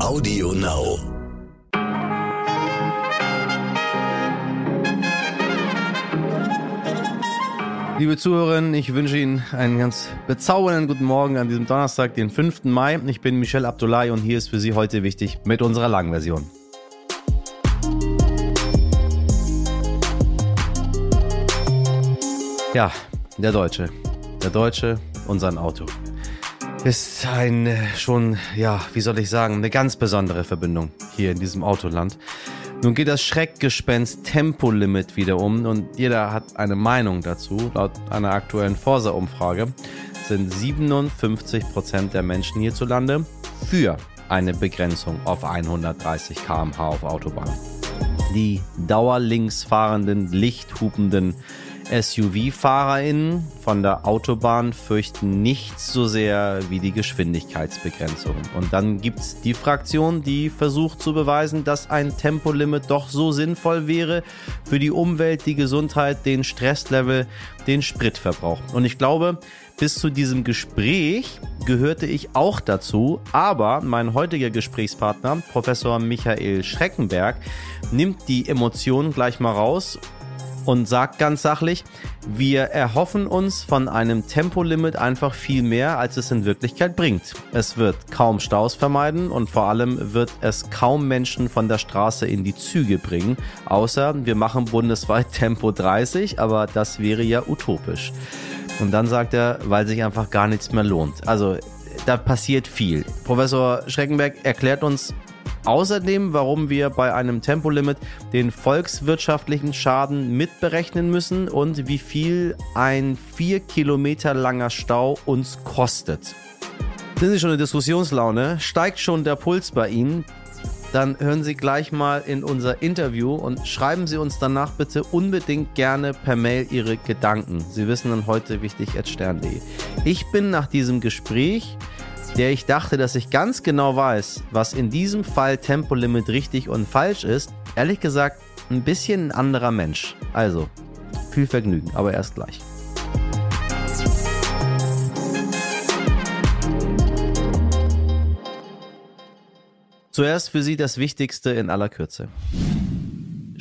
Audio Now. Liebe Zuhörerinnen, ich wünsche Ihnen einen ganz bezaubernden guten Morgen an diesem Donnerstag, den 5. Mai. Ich bin Michel Abdullahi und hier ist für Sie heute wichtig mit unserer Langversion. Ja, der Deutsche. Der Deutsche und sein Auto. Ist ein äh, schon, ja, wie soll ich sagen, eine ganz besondere Verbindung hier in diesem Autoland. Nun geht das Schreckgespenst Tempolimit wieder um und jeder hat eine Meinung dazu. Laut einer aktuellen Forsa-Umfrage sind 57 Prozent der Menschen hierzulande für eine Begrenzung auf 130 km/h auf Autobahn. Die dauerlinks fahrenden, lichthupenden SUV-FahrerInnen von der Autobahn fürchten nichts so sehr wie die Geschwindigkeitsbegrenzung. Und dann gibt es die Fraktion, die versucht zu beweisen, dass ein Tempolimit doch so sinnvoll wäre für die Umwelt, die Gesundheit, den Stresslevel, den Spritverbrauch. Und ich glaube, bis zu diesem Gespräch gehörte ich auch dazu, aber mein heutiger Gesprächspartner, Professor Michael Schreckenberg, nimmt die Emotionen gleich mal raus und sagt ganz sachlich, wir erhoffen uns von einem Tempolimit einfach viel mehr, als es in Wirklichkeit bringt. Es wird kaum Staus vermeiden und vor allem wird es kaum Menschen von der Straße in die Züge bringen, außer wir machen bundesweit Tempo 30, aber das wäre ja utopisch. Und dann sagt er, weil sich einfach gar nichts mehr lohnt. Also da passiert viel. Professor Schreckenberg erklärt uns, Außerdem, warum wir bei einem Tempolimit den volkswirtschaftlichen Schaden mitberechnen müssen und wie viel ein vier Kilometer langer Stau uns kostet. Sind Sie schon in Diskussionslaune? Steigt schon der Puls bei Ihnen? Dann hören Sie gleich mal in unser Interview und schreiben Sie uns danach bitte unbedingt gerne per Mail Ihre Gedanken. Sie wissen dann heute wichtig at stern.de. Ich bin nach diesem Gespräch der ich dachte, dass ich ganz genau weiß, was in diesem Fall Tempolimit richtig und falsch ist, ehrlich gesagt ein bisschen ein anderer Mensch. Also, viel Vergnügen, aber erst gleich. Zuerst für Sie das Wichtigste in aller Kürze.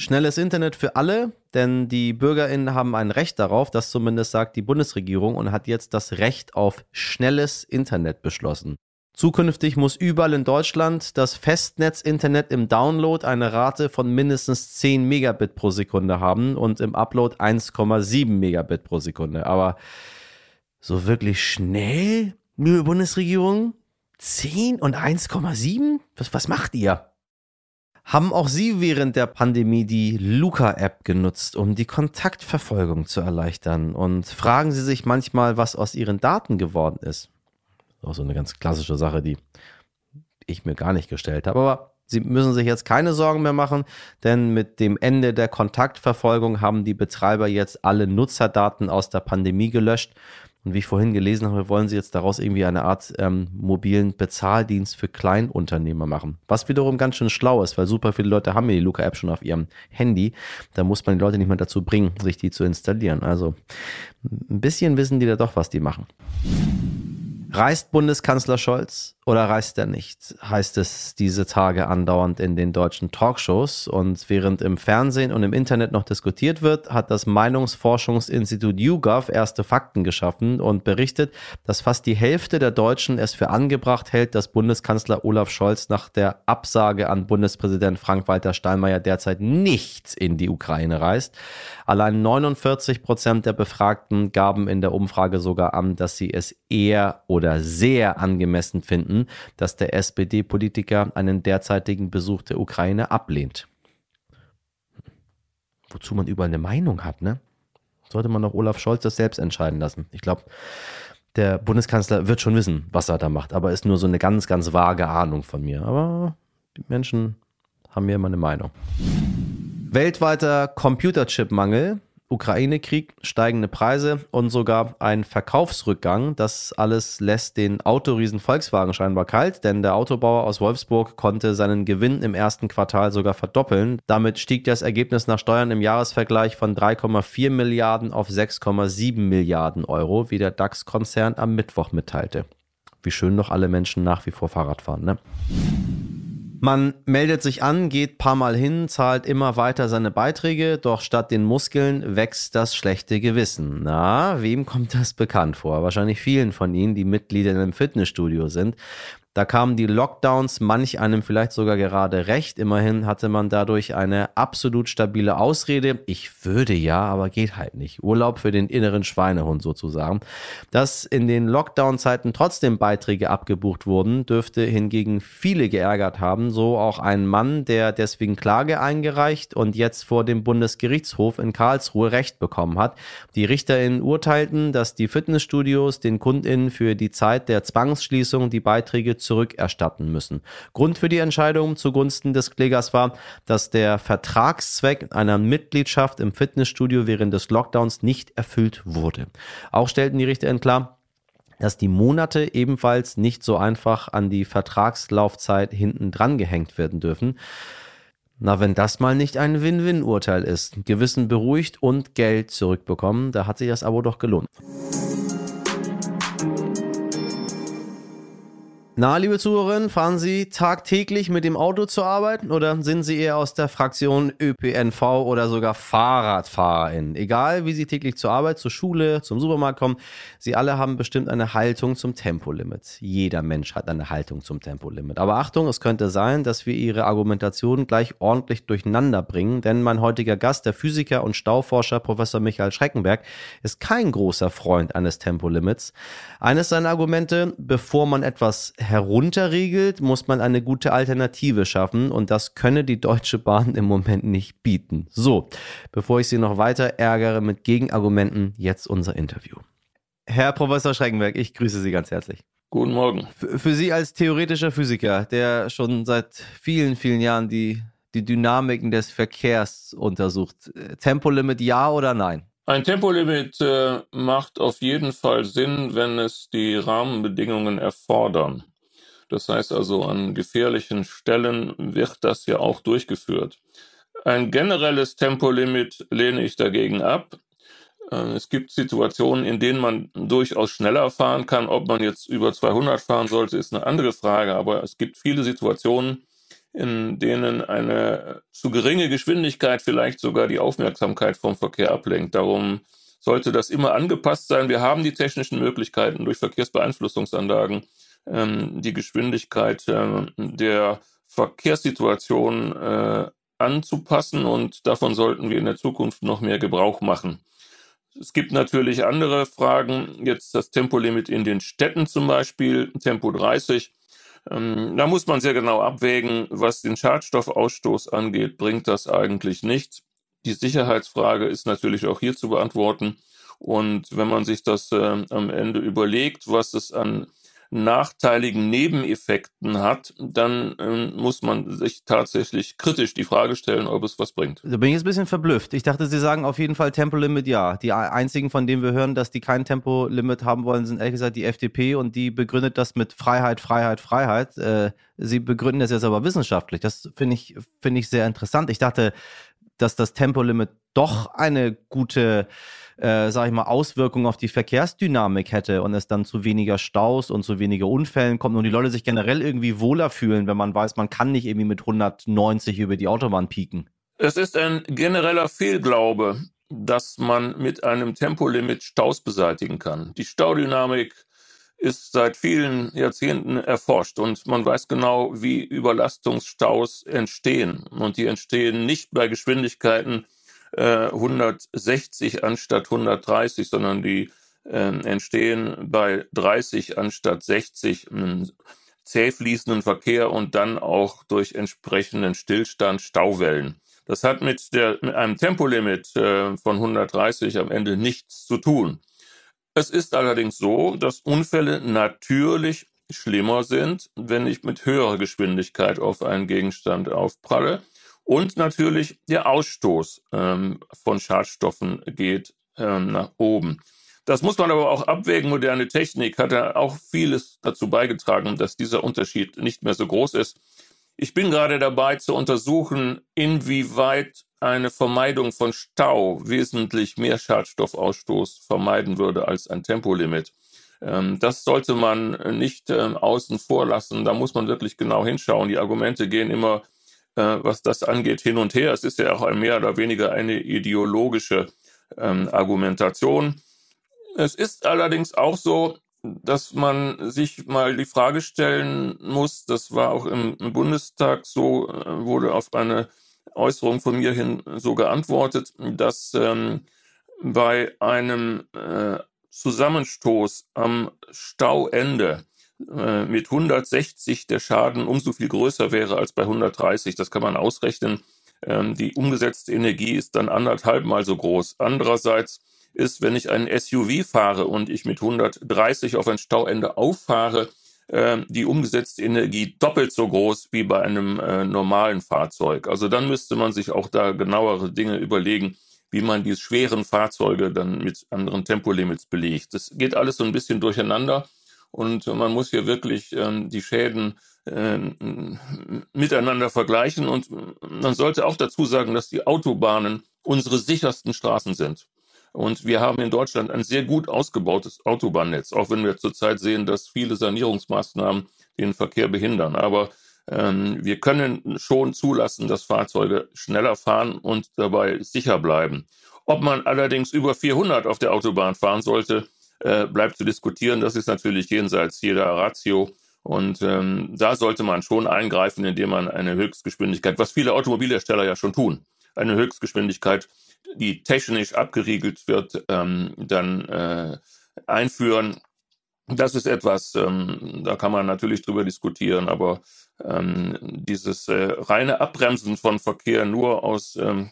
Schnelles Internet für alle, denn die BürgerInnen haben ein Recht darauf, das zumindest sagt die Bundesregierung und hat jetzt das Recht auf schnelles Internet beschlossen. Zukünftig muss überall in Deutschland das Festnetz-Internet im Download eine Rate von mindestens 10 Megabit pro Sekunde haben und im Upload 1,7 Megabit pro Sekunde. Aber so wirklich schnell, liebe Bundesregierung? 10 und 1,7? Was, was macht ihr? Haben auch Sie während der Pandemie die Luca-App genutzt, um die Kontaktverfolgung zu erleichtern? Und fragen Sie sich manchmal, was aus Ihren Daten geworden ist? Auch so eine ganz klassische Sache, die ich mir gar nicht gestellt habe. Aber Sie müssen sich jetzt keine Sorgen mehr machen, denn mit dem Ende der Kontaktverfolgung haben die Betreiber jetzt alle Nutzerdaten aus der Pandemie gelöscht und wie ich vorhin gelesen habe, wollen sie jetzt daraus irgendwie eine Art ähm, mobilen Bezahldienst für Kleinunternehmer machen. Was wiederum ganz schön schlau ist, weil super viele Leute haben ja die Luca-App schon auf ihrem Handy. Da muss man die Leute nicht mehr dazu bringen, sich die zu installieren. Also ein bisschen wissen die da doch, was die machen. Reist Bundeskanzler Scholz oder reist er nicht? Heißt es diese Tage andauernd in den deutschen Talkshows. Und während im Fernsehen und im Internet noch diskutiert wird, hat das Meinungsforschungsinstitut YouGov erste Fakten geschaffen und berichtet, dass fast die Hälfte der Deutschen es für angebracht hält, dass Bundeskanzler Olaf Scholz nach der Absage an Bundespräsident Frank-Walter Steinmeier derzeit nicht in die Ukraine reist. Allein 49 Prozent der Befragten gaben in der Umfrage sogar an, dass sie es eher oder sehr angemessen finden, dass der SPD-Politiker einen derzeitigen Besuch der Ukraine ablehnt. Wozu man überall eine Meinung hat, ne? Sollte man doch Olaf Scholz das selbst entscheiden lassen. Ich glaube, der Bundeskanzler wird schon wissen, was er da macht, aber ist nur so eine ganz, ganz vage Ahnung von mir. Aber die Menschen haben mir immer eine Meinung. Weltweiter Computerchip-Mangel Ukraine-Krieg, steigende Preise und sogar ein Verkaufsrückgang. Das alles lässt den Autoriesen Volkswagen scheinbar kalt, denn der Autobauer aus Wolfsburg konnte seinen Gewinn im ersten Quartal sogar verdoppeln. Damit stieg das Ergebnis nach Steuern im Jahresvergleich von 3,4 Milliarden auf 6,7 Milliarden Euro, wie der DAX-Konzern am Mittwoch mitteilte. Wie schön noch alle Menschen nach wie vor Fahrrad fahren, ne? Man meldet sich an, geht paar Mal hin, zahlt immer weiter seine Beiträge, doch statt den Muskeln wächst das schlechte Gewissen. Na, wem kommt das bekannt vor? Wahrscheinlich vielen von Ihnen, die Mitglieder einem Fitnessstudio sind. Da kamen die Lockdowns manch einem vielleicht sogar gerade recht. Immerhin hatte man dadurch eine absolut stabile Ausrede. Ich würde ja, aber geht halt nicht. Urlaub für den inneren Schweinehund sozusagen. Dass in den Lockdown-Zeiten trotzdem Beiträge abgebucht wurden, dürfte hingegen viele geärgert haben. So auch ein Mann, der deswegen Klage eingereicht und jetzt vor dem Bundesgerichtshof in Karlsruhe Recht bekommen hat. Die RichterInnen urteilten, dass die Fitnessstudios den KundInnen für die Zeit der Zwangsschließung die Beiträge zurückerstatten müssen. Grund für die Entscheidung zugunsten des Klägers war, dass der Vertragszweck einer Mitgliedschaft im Fitnessstudio während des Lockdowns nicht erfüllt wurde. Auch stellten die Richterinnen klar, dass die Monate ebenfalls nicht so einfach an die Vertragslaufzeit hinten dran gehängt werden dürfen. Na, wenn das mal nicht ein Win-Win-Urteil ist. Gewissen beruhigt und Geld zurückbekommen, da hat sich das Abo doch gelohnt. Na, liebe Zuhörerinnen, fahren Sie tagtäglich mit dem Auto zur Arbeit oder sind Sie eher aus der Fraktion ÖPNV oder sogar FahrradfahrerInnen? Egal, wie Sie täglich zur Arbeit, zur Schule, zum Supermarkt kommen, Sie alle haben bestimmt eine Haltung zum Tempolimit. Jeder Mensch hat eine Haltung zum Tempolimit. Aber Achtung, es könnte sein, dass wir Ihre Argumentation gleich ordentlich durcheinander bringen, denn mein heutiger Gast, der Physiker und Stauforscher Professor Michael Schreckenberg, ist kein großer Freund eines Tempolimits. Eines seiner Argumente, bevor man etwas herunterregelt, muss man eine gute Alternative schaffen und das könne die Deutsche Bahn im Moment nicht bieten. So, bevor ich Sie noch weiter ärgere mit Gegenargumenten, jetzt unser Interview. Herr Professor Schreckenberg, ich grüße Sie ganz herzlich. Guten Morgen. Für, für Sie als theoretischer Physiker, der schon seit vielen, vielen Jahren die, die Dynamiken des Verkehrs untersucht, Tempolimit ja oder nein? Ein Tempolimit äh, macht auf jeden Fall Sinn, wenn es die Rahmenbedingungen erfordern. Das heißt also, an gefährlichen Stellen wird das ja auch durchgeführt. Ein generelles Tempolimit lehne ich dagegen ab. Äh, es gibt Situationen, in denen man durchaus schneller fahren kann. Ob man jetzt über 200 fahren sollte, ist eine andere Frage. Aber es gibt viele Situationen, in denen eine zu geringe Geschwindigkeit vielleicht sogar die Aufmerksamkeit vom Verkehr ablenkt. Darum sollte das immer angepasst sein. Wir haben die technischen Möglichkeiten durch Verkehrsbeeinflussungsanlagen ähm, die Geschwindigkeit äh, der Verkehrssituation äh, anzupassen und davon sollten wir in der Zukunft noch mehr Gebrauch machen. Es gibt natürlich andere Fragen, jetzt das Tempolimit in den Städten zum Beispiel, Tempo 30. Ähm, da muss man sehr genau abwägen, was den Schadstoffausstoß angeht, bringt das eigentlich nichts. Die Sicherheitsfrage ist natürlich auch hier zu beantworten. Und wenn man sich das äh, am Ende überlegt, was es an nachteiligen Nebeneffekten hat, dann ähm, muss man sich tatsächlich kritisch die Frage stellen, ob es was bringt. Da bin ich jetzt ein bisschen verblüfft. Ich dachte, Sie sagen auf jeden Fall Tempolimit ja. Die einzigen, von denen wir hören, dass die kein Tempolimit haben wollen, sind ehrlich gesagt die FDP und die begründet das mit Freiheit, Freiheit, Freiheit. Äh, Sie begründen das jetzt aber wissenschaftlich. Das finde ich, finde ich sehr interessant. Ich dachte, dass das Tempolimit doch eine gute äh, sag ich mal, Auswirkungen auf die Verkehrsdynamik hätte und es dann zu weniger Staus und zu weniger Unfällen kommt und die Leute sich generell irgendwie wohler fühlen, wenn man weiß, man kann nicht irgendwie mit 190 über die Autobahn pieken. Es ist ein genereller Fehlglaube, dass man mit einem Tempolimit Staus beseitigen kann. Die Staudynamik ist seit vielen Jahrzehnten erforscht und man weiß genau, wie Überlastungsstaus entstehen. Und die entstehen nicht bei Geschwindigkeiten, 160 äh, anstatt 130, sondern die äh, entstehen bei 30 anstatt 60 zäh fließenden Verkehr und dann auch durch entsprechenden Stillstand Stauwellen. Das hat mit, der, mit einem Tempolimit äh, von 130 am Ende nichts zu tun. Es ist allerdings so, dass Unfälle natürlich schlimmer sind, wenn ich mit höherer Geschwindigkeit auf einen Gegenstand aufpralle. Und natürlich der Ausstoß ähm, von Schadstoffen geht ähm, nach oben. Das muss man aber auch abwägen. Moderne Technik hat ja auch vieles dazu beigetragen, dass dieser Unterschied nicht mehr so groß ist. Ich bin gerade dabei zu untersuchen, inwieweit eine Vermeidung von Stau wesentlich mehr Schadstoffausstoß vermeiden würde als ein Tempolimit. Ähm, das sollte man nicht ähm, außen vor lassen. Da muss man wirklich genau hinschauen. Die Argumente gehen immer, was das angeht, hin und her. Es ist ja auch mehr oder weniger eine ideologische ähm, Argumentation. Es ist allerdings auch so, dass man sich mal die Frage stellen muss, das war auch im, Bundestag so, äh, wurde auf eine Äußerung von mir hin so geantwortet, dass ähm, bei einem äh, Zusammenstoß am Stauende äh, mit 160 der Schaden umso viel größer wäre als bei 130. Das kann man ausrechnen. Ähm, die umgesetzte Energie ist dann anderthalb mal so groß. Andererseits ist, wenn ich einen SUV fahre und ich mit 130 auf ein Stauende auffahre, äh, die umgesetzte Energie doppelt so groß wie bei einem äh, normalen Fahrzeug. Also dann müsste man sich auch da genauere Dinge überlegen, wie man die schweren Fahrzeuge dann mit anderen Tempolimits belegt. Das geht alles so ein bisschen durcheinander und man muss hier wirklich ähm, die Schäden äh, miteinander vergleichen und man sollte auch dazu sagen, dass die Autobahnen unsere sichersten Straßen sind. Und wir haben in Deutschland ein sehr gut ausgebautes Autobahnnetz, auch wenn wir zurzeit sehen, dass viele Sanierungsmaßnahmen den Verkehr behindern. Aber ähm, wir können schon zulassen, dass Fahrzeuge schneller fahren und dabei sicher bleiben. Ob man allerdings über 400 auf der Autobahn fahren sollte, äh, bleibt zu diskutieren. Das ist natürlich jenseits jeder Ratio. Und ähm, da sollte man schon eingreifen, indem man eine Höchstgeschwindigkeit, was viele Automobilhersteller ja schon tun, eine Höchstgeschwindigkeit, die technisch abgeriegelt wird, ähm, dann äh, einführen. Das ist etwas, ähm, da kann man natürlich drüber diskutieren, aber ähm, dieses äh, reine Abbremsen von Verkehr nur aus ähm,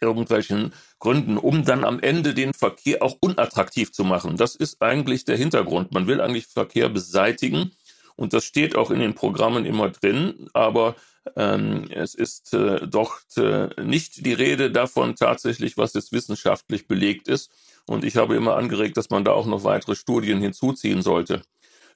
irgendwelchen Gründen, um dann am Ende den Verkehr auch unattraktiv zu machen. Das ist eigentlich der Hintergrund. Man will eigentlich Verkehr beseitigen und das steht auch in den Programmen immer drin, aber ähm, es ist äh, doch äh, nicht die Rede davon tatsächlich, was jetzt wissenschaftlich belegt ist. Und ich habe immer angeregt, dass man da auch noch weitere Studien hinzuziehen sollte.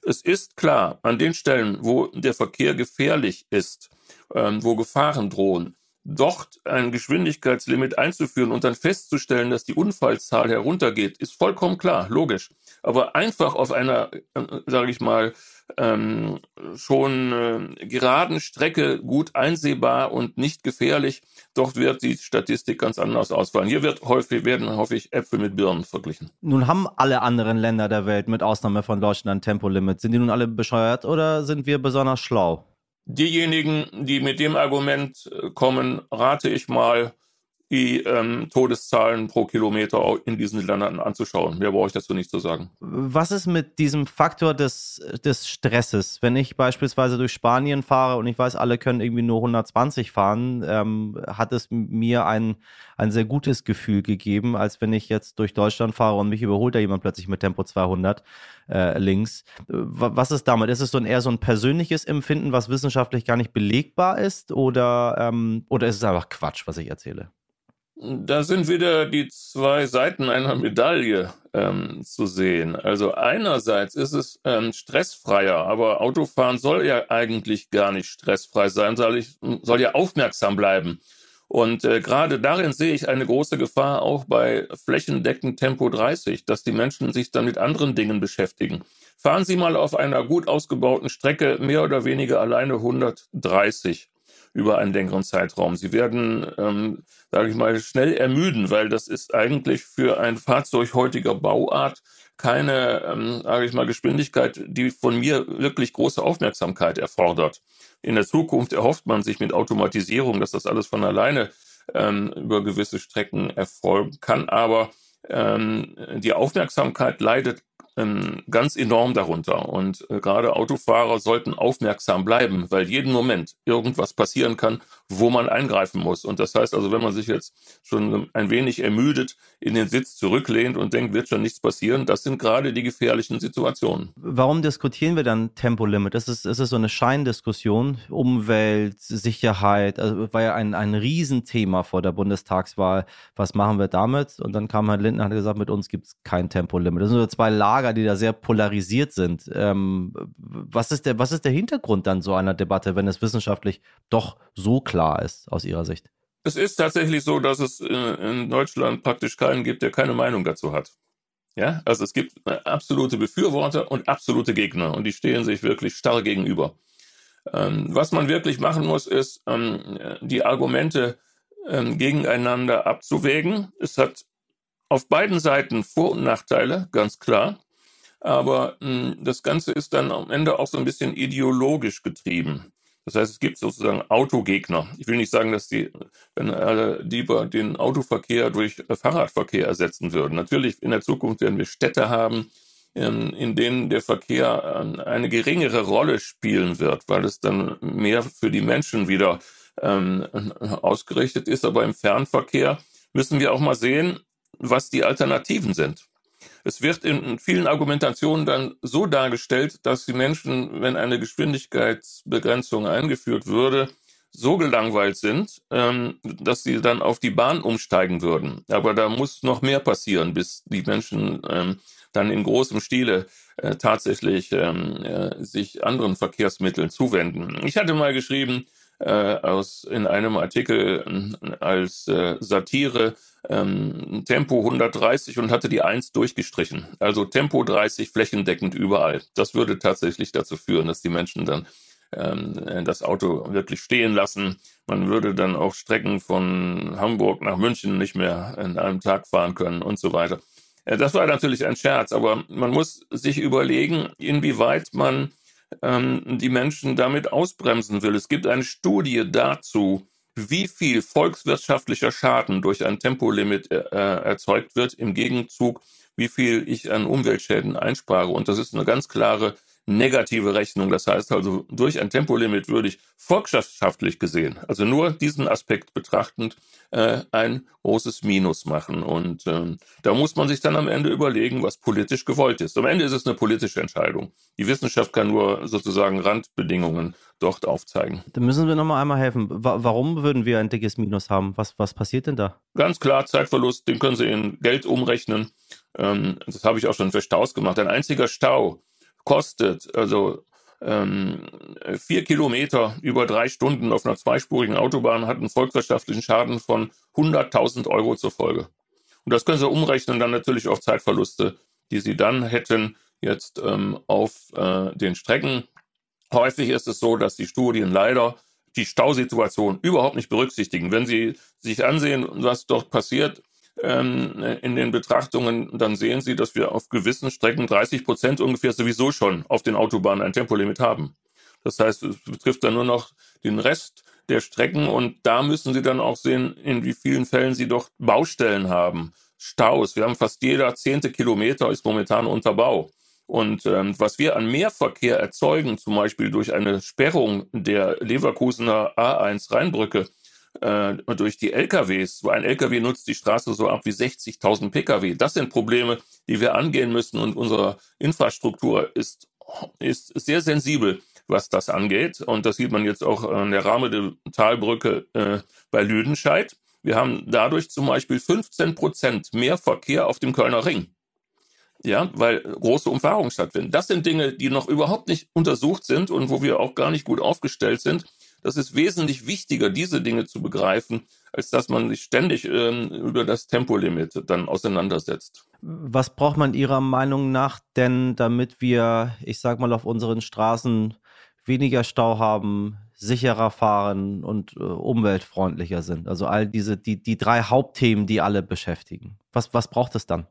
Es ist klar, an den Stellen, wo der Verkehr gefährlich ist, ähm, wo Gefahren drohen, dort ein Geschwindigkeitslimit einzuführen und dann festzustellen, dass die Unfallzahl heruntergeht, ist vollkommen klar, logisch. Aber einfach auf einer, äh, sage ich mal, ähm, schon äh, geraden Strecke gut einsehbar und nicht gefährlich, dort wird die Statistik ganz anders ausfallen. Hier wird häufig, werden häufig Äpfel mit Birnen verglichen. Nun haben alle anderen Länder der Welt, mit Ausnahme von Deutschland, ein Tempolimit. Sind die nun alle bescheuert oder sind wir besonders schlau? Diejenigen, die mit dem Argument äh, kommen, rate ich mal, die ähm, Todeszahlen pro Kilometer in diesen Ländern anzuschauen. Mehr brauche ich dazu nicht zu sagen. Was ist mit diesem Faktor des, des Stresses? Wenn ich beispielsweise durch Spanien fahre und ich weiß, alle können irgendwie nur 120 fahren, ähm, hat es mir ein, ein sehr gutes Gefühl gegeben, als wenn ich jetzt durch Deutschland fahre und mich überholt da jemand plötzlich mit Tempo 200 äh, links. Was ist damit? Ist es so ein, eher so ein persönliches Empfinden, was wissenschaftlich gar nicht belegbar ist oder, ähm, oder ist es einfach Quatsch, was ich erzähle? Da sind wieder die zwei Seiten einer Medaille ähm, zu sehen. Also einerseits ist es ähm, stressfreier, aber Autofahren soll ja eigentlich gar nicht stressfrei sein, soll, ich, soll ja aufmerksam bleiben. Und äh, gerade darin sehe ich eine große Gefahr auch bei flächendeckend Tempo 30, dass die Menschen sich dann mit anderen Dingen beschäftigen. Fahren Sie mal auf einer gut ausgebauten Strecke mehr oder weniger alleine 130 über einen längeren Zeitraum. Sie werden, ähm, sage ich mal, schnell ermüden, weil das ist eigentlich für ein Fahrzeug heutiger Bauart keine, ähm, sage ich mal, Geschwindigkeit, die von mir wirklich große Aufmerksamkeit erfordert. In der Zukunft erhofft man sich mit Automatisierung, dass das alles von alleine ähm, über gewisse Strecken erfolgen kann, aber ähm, die Aufmerksamkeit leidet ähm, ganz enorm darunter. Und äh, gerade Autofahrer sollten aufmerksam bleiben, weil jeden Moment irgendwas passieren kann, wo man eingreifen muss. Und das heißt also, wenn man sich jetzt schon ein wenig ermüdet in den Sitz zurücklehnt und denkt, wird schon nichts passieren, das sind gerade die gefährlichen Situationen. Warum diskutieren wir dann Tempolimit? Das ist, das ist so eine Scheindiskussion. Umwelt, Sicherheit, also war ja ein, ein Riesenthema vor der Bundestagswahl. Was machen wir damit? Und dann kam Herr Lindner und hat gesagt, mit uns gibt es kein Tempolimit. Das sind so zwei Lager, die da sehr polarisiert sind. Ähm, was, ist der, was ist der Hintergrund dann so einer Debatte, wenn es wissenschaftlich doch so klar klar ist aus Ihrer Sicht? Es ist tatsächlich so, dass es äh, in Deutschland praktisch keinen gibt, der keine Meinung dazu hat. Ja, also es gibt äh, absolute Befürworter und absolute Gegner und die stehen sich wirklich starr gegenüber. Ähm, was man wirklich machen muss, ist, ähm, die Argumente ähm, gegeneinander abzuwägen. Es hat auf beiden Seiten Vor- und Nachteile, ganz klar. Aber mh, das Ganze ist dann am Ende auch so ein bisschen ideologisch getrieben. Das heißt, es gibt sozusagen Autogegner. Ich will nicht sagen, dass die, wenn alle lieber den Autoverkehr durch Fahrradverkehr ersetzen würden. Natürlich, in der Zukunft werden wir Städte haben, ähm, in denen der Verkehr ähm, eine geringere Rolle spielen wird, weil es dann mehr für die Menschen wieder ähm, ausgerichtet ist. Aber im Fernverkehr müssen wir auch mal sehen, was die Alternativen sind. Es wird in vielen Argumentationen dann so dargestellt, dass die Menschen, wenn eine Geschwindigkeitsbegrenzung eingeführt würde, so gelangweilt sind, ähm, dass sie dann auf die Bahn umsteigen würden. Aber da muss noch mehr passieren, bis die Menschen ähm, dann in großem Stile äh, tatsächlich ähm, äh, sich anderen Verkehrsmitteln zuwenden. Ich hatte mal geschrieben, äh, aus in einem Artikel äh, als äh, Satire ähm, Tempo 130 und hatte die 1 durchgestrichen. Also Tempo 30 flächendeckend überall. Das würde tatsächlich dazu führen, dass die Menschen dann ähm, das Auto wirklich stehen lassen. Man würde dann auch Strecken von Hamburg nach München nicht mehr in einem Tag fahren können und so weiter. Äh, das war natürlich ein Scherz, aber man muss sich überlegen, inwieweit man ähm, die Menschen damit ausbremsen will. Es gibt eine Studie dazu, wie viel volkswirtschaftlicher Schaden durch ein Tempolimit äh, erzeugt wird, im Gegenzug, wie viel ich an Umweltschäden einspare. Und das ist eine ganz klare negative Rechnung. Das heißt also, durch ein Tempolimit würde ich volkswirtschaftlich gesehen, also nur diesen Aspekt betrachtend, äh, ein großes Minus machen. Und ähm, da muss man sich dann am Ende überlegen, was politisch gewollt ist. Am Ende ist es eine politische Entscheidung. Die Wissenschaft kann nur sozusagen Randbedingungen dort aufzeigen. Da müssen wir nochmal einmal helfen. warum würden wir ein dickes Minus haben? Was, was passiert denn da? Ganz klar, Zeitverlust, den können Sie in Geld umrechnen. Ähm, das habe ich auch schon für Staus gemacht. Ein einziger Stau kostet, also ähm, vier Kilometer über drei Stunden auf einer zweispurigen Autobahn hat einen volkswirtschaftlichen Schaden von 100.000 Euro zur Folge. Und das können Sie umrechnen dann natürlich auf Zeitverluste, die Sie dann hätten jetzt ähm, auf äh, den Strecken. Häufig ist es so, dass die Studien leider die Stausituation überhaupt nicht berücksichtigen. Wenn Sie sich ansehen, was dort passiert, ähm, in den Betrachtungen, dann sehen Sie, dass wir auf gewissen Strecken 30 Prozent ungefähr sowieso schon auf den Autobahnen ein Tempolimit haben. Das heißt, es betrifft dann nur noch den Rest der Strecken und da müssen Sie dann auch sehen, in wie vielen Fällen Sie doch Baustellen haben, Staus. Wir haben fast jeder zehnte Kilometer ist momentan unter Bau. Und ähm, was wir an Mehrverkehr erzeugen, zum Beispiel durch eine Sperrung der Leverkusener A1 Rheinbrücke, äh, durch die LKWs. So ein LKW nutzt die Straße so ab wie 60.000 Pkw. Das sind Probleme, die wir angehen müssen und unsere Infrastruktur ist, ist sehr sensibel, was das angeht. Und das sieht man jetzt auch an der Rahmen der Talbrücke äh, bei Lüdenscheid. Wir haben dadurch zum Beispiel 15 Prozent mehr Verkehr auf dem Kölner Ring. Ja, weil große Umfahrungen stattfinden. Das sind Dinge, die noch überhaupt nicht untersucht sind und wo wir auch gar nicht gut aufgestellt sind. Das ist wesentlich wichtiger, diese Dinge zu begreifen, als dass man sich ständig ähm, über das Tempolimit dann auseinandersetzt. Was braucht man Ihrer Meinung nach denn, damit wir, ich sag mal, auf unseren Straßen weniger Stau haben, sicherer fahren und äh, umweltfreundlicher sind? Also all diese, die, die drei Hauptthemen, die alle beschäftigen. Was, was braucht es dann?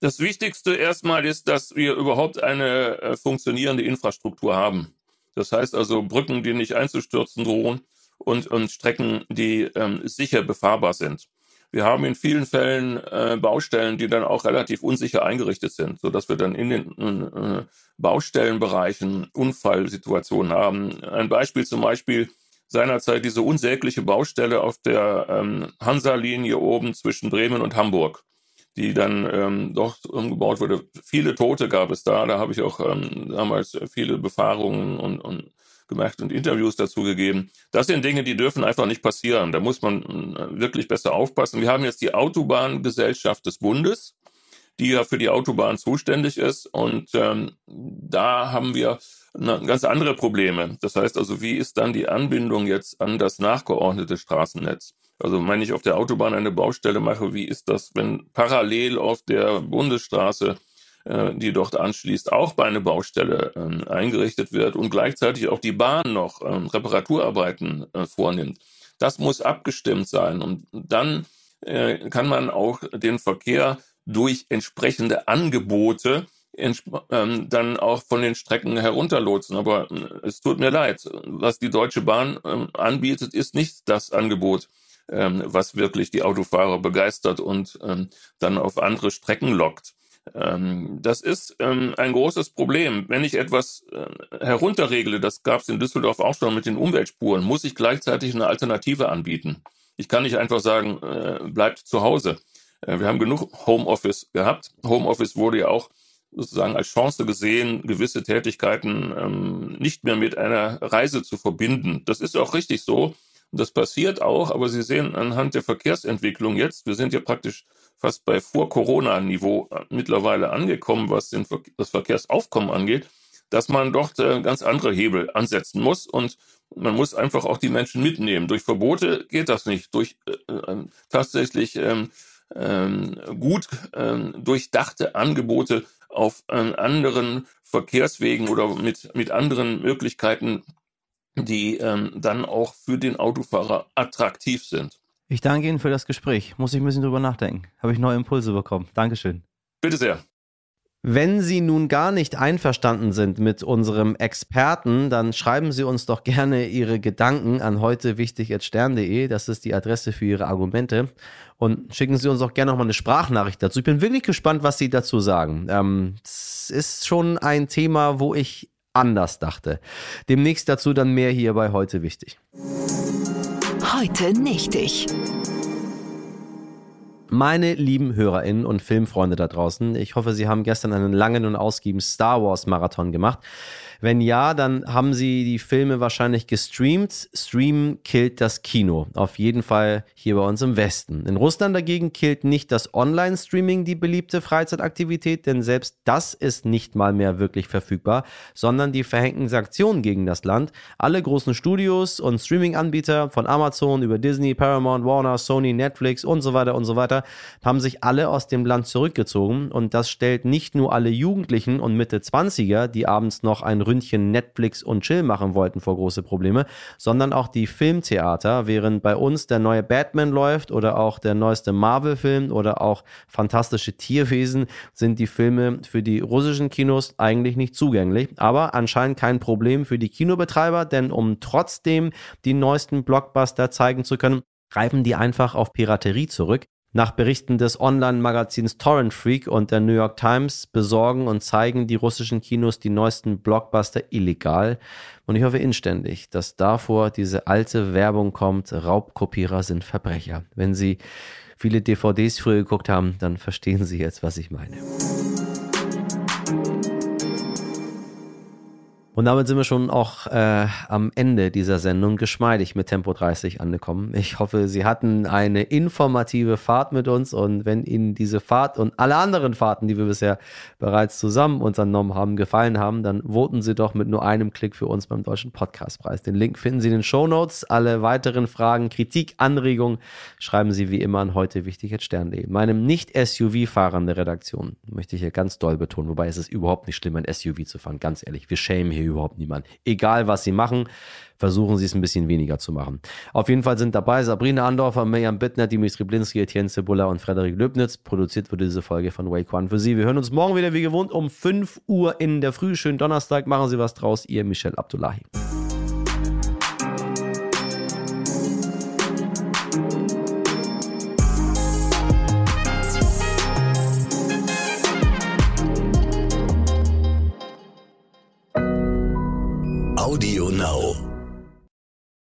Das Wichtigste erstmal ist, dass wir überhaupt eine äh, funktionierende Infrastruktur haben. Das heißt also Brücken, die nicht einzustürzen drohen und, und Strecken, die ähm, sicher befahrbar sind. Wir haben in vielen Fällen äh, Baustellen, die dann auch relativ unsicher eingerichtet sind, so dass wir dann in den äh, Baustellenbereichen Unfallsituationen haben. Ein Beispiel zum Beispiel seinerzeit diese unsägliche Baustelle auf der ähm, Hansa-Linie oben zwischen Bremen und Hamburg die dann ähm, doch umgebaut wurde. Viele Tote gab es da. Da habe ich auch ähm, damals viele Befahrungen und, und gemacht und Interviews dazu gegeben. Das sind Dinge, die dürfen einfach nicht passieren. Da muss man äh, wirklich besser aufpassen. Wir haben jetzt die Autobahngesellschaft des Bundes, die ja für die Autobahn zuständig ist. Und ähm, da haben wir ganz andere Probleme. Das heißt also, wie ist dann die Anbindung jetzt an das nachgeordnete Straßennetz? Also wenn ich auf der Autobahn eine Baustelle mache, wie ist das, wenn parallel auf der Bundesstraße, äh, die dort anschließt, auch bei einer Baustelle äh, eingerichtet wird und gleichzeitig auch die Bahn noch äh, Reparaturarbeiten äh, vornimmt? Das muss abgestimmt sein und dann äh, kann man auch den Verkehr durch entsprechende Angebote ähm, dann auch von den Strecken herunterlotsen. Aber äh, es tut mir leid, was die Deutsche Bahn ähm, anbietet, ist nicht das Angebot, ähm, was wirklich die Autofahrer begeistert und ähm, dann auf andere Strecken lockt. Ähm, das ist ähm, ein großes Problem. Wenn ich etwas äh, herunterregle, das gab es in Düsseldorf auch schon mit den Umweltspuren, muss ich gleichzeitig eine Alternative anbieten. Ich kann nicht einfach sagen, äh, bleibt zu Hause. Äh, wir haben genug Homeoffice gehabt. Homeoffice wurde ja auch sozusagen als Chance gesehen, gewisse Tätigkeiten ähm, nicht mehr mit einer Reise zu verbinden. Das ist auch richtig so. Und das passiert auch, aber Sie sehen anhand der Verkehrsentwicklung jetzt, wir sind ja praktisch fast bei Vor-Corona-Niveau äh, mittlerweile angekommen, was den, das Verkehrsaufkommen angeht, dass man dort äh, ganz andere Hebel ansetzen muss und man muss einfach auch die Menschen mitnehmen. Durch Verbote geht das nicht. Durch äh, äh, tatsächlich ähm, ähm, gut ähm, durchdachte Angebote auf äh, anderen Verkehrswegen oder mit, mit anderen Möglichkeiten, die ähm, dann auch für den Autofahrer attraktiv sind. Ich danke Ihnen für das Gespräch. Muss ich ein bisschen drüber nachdenken. Habe ich neue Impulse bekommen. Dankeschön. Bitte sehr. Wenn Sie nun gar nicht einverstanden sind mit unserem Experten, dann schreiben Sie uns doch gerne Ihre Gedanken an heute wichtig.stern.de. Das ist die Adresse für Ihre Argumente. Und schicken Sie uns auch gerne nochmal eine Sprachnachricht dazu. Ich bin wirklich gespannt, was Sie dazu sagen. Ähm, es ist schon ein Thema, wo ich anders dachte. Demnächst dazu dann mehr hier bei heute wichtig. Heute nicht ich. Meine lieben HörerInnen und Filmfreunde da draußen, ich hoffe, Sie haben gestern einen langen und ausgiebigen Star Wars Marathon gemacht. Wenn ja, dann haben sie die Filme wahrscheinlich gestreamt. Stream killt das Kino. Auf jeden Fall hier bei uns im Westen. In Russland dagegen killt nicht das Online-Streaming die beliebte Freizeitaktivität, denn selbst das ist nicht mal mehr wirklich verfügbar, sondern die verhängten Sanktionen gegen das Land. Alle großen Studios und Streaming-Anbieter von Amazon über Disney, Paramount, Warner, Sony, Netflix und so weiter und so weiter haben sich alle aus dem Land zurückgezogen und das stellt nicht nur alle Jugendlichen und Mitte 20er, die abends noch ein Ründchen Netflix und Chill machen wollten vor große Probleme, sondern auch die Filmtheater, während bei uns der neue Batman läuft oder auch der neueste Marvel-Film oder auch fantastische Tierwesen, sind die Filme für die russischen Kinos eigentlich nicht zugänglich. Aber anscheinend kein Problem für die Kinobetreiber, denn um trotzdem die neuesten Blockbuster zeigen zu können, greifen die einfach auf Piraterie zurück. Nach Berichten des Online-Magazins Torrent Freak und der New York Times besorgen und zeigen die russischen Kinos die neuesten Blockbuster illegal. Und ich hoffe inständig, dass davor diese alte Werbung kommt, Raubkopierer sind Verbrecher. Wenn Sie viele DVDs früher geguckt haben, dann verstehen Sie jetzt, was ich meine. Und damit sind wir schon auch äh, am Ende dieser Sendung geschmeidig mit Tempo 30 angekommen. Ich hoffe, Sie hatten eine informative Fahrt mit uns und wenn Ihnen diese Fahrt und alle anderen Fahrten, die wir bisher bereits zusammen unternommen haben, gefallen haben, dann voten Sie doch mit nur einem Klick für uns beim Deutschen Podcastpreis. Den Link finden Sie in den Show Notes. Alle weiteren Fragen, Kritik, Anregungen schreiben Sie wie immer an heute wichtig Stern.de. Meinem nicht SUV-Fahrern der Redaktion möchte ich hier ganz doll betonen, wobei es ist überhaupt nicht schlimm, ein SUV zu fahren. Ganz ehrlich, wir schämen hier hier überhaupt niemand. Egal, was sie machen, versuchen sie es ein bisschen weniger zu machen. Auf jeden Fall sind dabei Sabrina Andorfer, Mirjam Bittner, Dimitri Blinski, Etienne Cebula und Frederik Löbnitz. Produziert wurde diese Folge von Wake One für Sie. Wir hören uns morgen wieder wie gewohnt um 5 Uhr in der Früh. Schönen Donnerstag, machen Sie was draus. Ihr Michel Abdullahi. Audio Now.